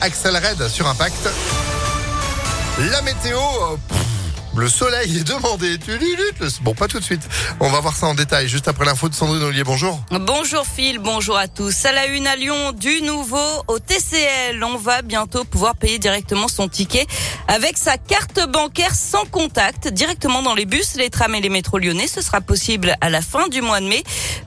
Axel Red sur Impact. La météo, euh, le soleil est demandé. Bon, pas tout de suite. On va voir ça en détail juste après l'info de Sandrine Ollier. Bonjour. Bonjour Phil, bonjour à tous. À la une à Lyon, du nouveau au TCL. On va bientôt pouvoir payer directement son ticket avec sa carte bancaire sans contact directement dans les bus, les trams et les métros lyonnais. Ce sera possible à la fin du mois de mai.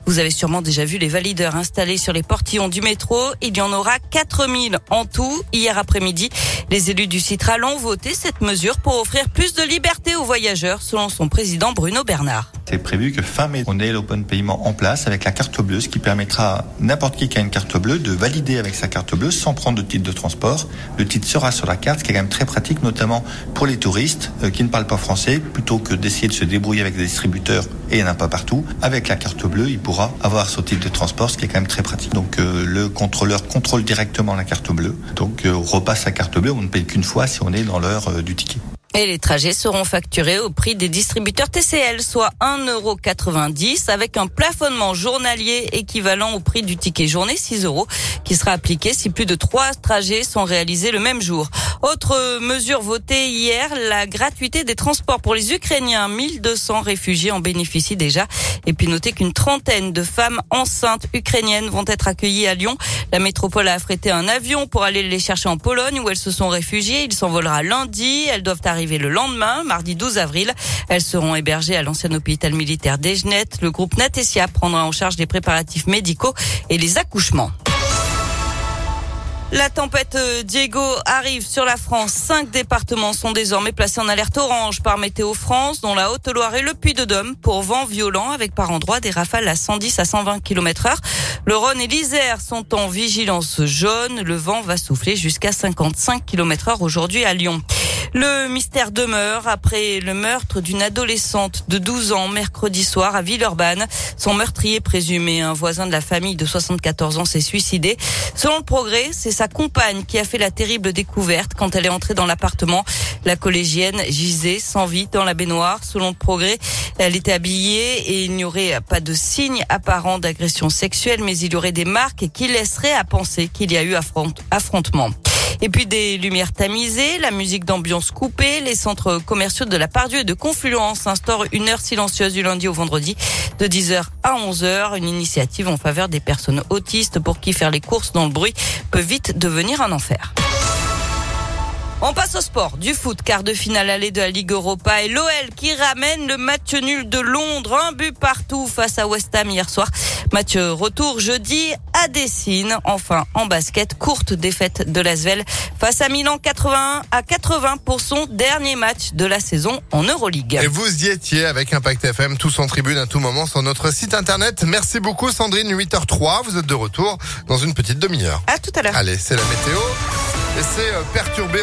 Vous avez sûrement déjà vu les valideurs installés sur les portillons du métro. Il y en aura 4000 en tout. Hier après-midi, les élus du Citral ont voté cette mesure pour offrir plus de liberté aux voyageurs, selon son président Bruno Bernard. C'est prévu que fin mai, on ait l'open paiement en place avec la carte bleue, ce qui permettra à n'importe qui qui a une carte bleue de valider avec sa carte bleue sans prendre de titre de transport. Le titre sera sur la carte, ce qui est quand même très pratique, notamment pour les touristes euh, qui ne parlent pas français, plutôt que d'essayer de se débrouiller avec des distributeurs et il n'y pas partout. Avec la carte bleue, il pourra avoir son titre de transport, ce qui est quand même très pratique. Donc euh, le contrôleur contrôle directement la carte bleue. Donc euh, repasse sa carte bleue, on ne paye qu'une fois si on est dans l'heure du ticket. Et les trajets seront facturés au prix des distributeurs TCL, soit 1,90€ avec un plafonnement journalier équivalent au prix du ticket journée 6 euros qui sera appliqué si plus de trois trajets sont réalisés le même jour. Autre mesure votée hier, la gratuité des transports pour les Ukrainiens. 1200 réfugiés en bénéficient déjà. Et puis notez qu'une trentaine de femmes enceintes ukrainiennes vont être accueillies à Lyon. La métropole a affrété un avion pour aller les chercher en Pologne où elles se sont réfugiées. Il s'envolera lundi. Elles doivent arriver le lendemain, mardi 12 avril. Elles seront hébergées à l'ancien hôpital militaire d'Egenet. Le groupe Natesia prendra en charge les préparatifs médicaux et les accouchements. La tempête euh, Diego arrive sur la France. Cinq départements sont désormais placés en alerte orange par Météo France, dont la Haute-Loire et le Puy-de-Dôme, pour vent violent avec par endroits des rafales à 110 à 120 km heure. Le Rhône et l'Isère sont en vigilance jaune. Le vent va souffler jusqu'à 55 km heure aujourd'hui à Lyon. Le mystère demeure après le meurtre d'une adolescente de 12 ans mercredi soir à Villeurbanne. Son meurtrier présumé, un voisin de la famille de 74 ans, s'est suicidé. Selon le progrès, c'est sa compagne qui a fait la terrible découverte quand elle est entrée dans l'appartement. La collégienne gisait sans vie dans la baignoire. Selon le progrès, elle était habillée et il n'y aurait pas de signe apparent d'agression sexuelle, mais il y aurait des marques qui laisseraient à penser qu'il y a eu affrontement. Et puis des lumières tamisées, la musique d'ambiance coupée, les centres commerciaux de la Pardieu et de Confluence instaurent une heure silencieuse du lundi au vendredi de 10h à 11h, une initiative en faveur des personnes autistes pour qui faire les courses dans le bruit peut vite devenir un enfer. On passe au sport, du foot, quart de finale allée de la Ligue Europa et l'OL qui ramène le match nul de Londres, un but partout face à West Ham hier soir. Match retour jeudi à Dessine. Enfin, en basket, courte défaite de l'Asvel face à Milan 81 à 80 pour son dernier match de la saison en Euroleague. Et vous y étiez avec Impact FM, tous en tribune à tout moment sur notre site internet. Merci beaucoup Sandrine, 8h03. Vous êtes de retour dans une petite demi-heure. À tout à l'heure. Allez, c'est la météo. Et c'est euh, perturbé.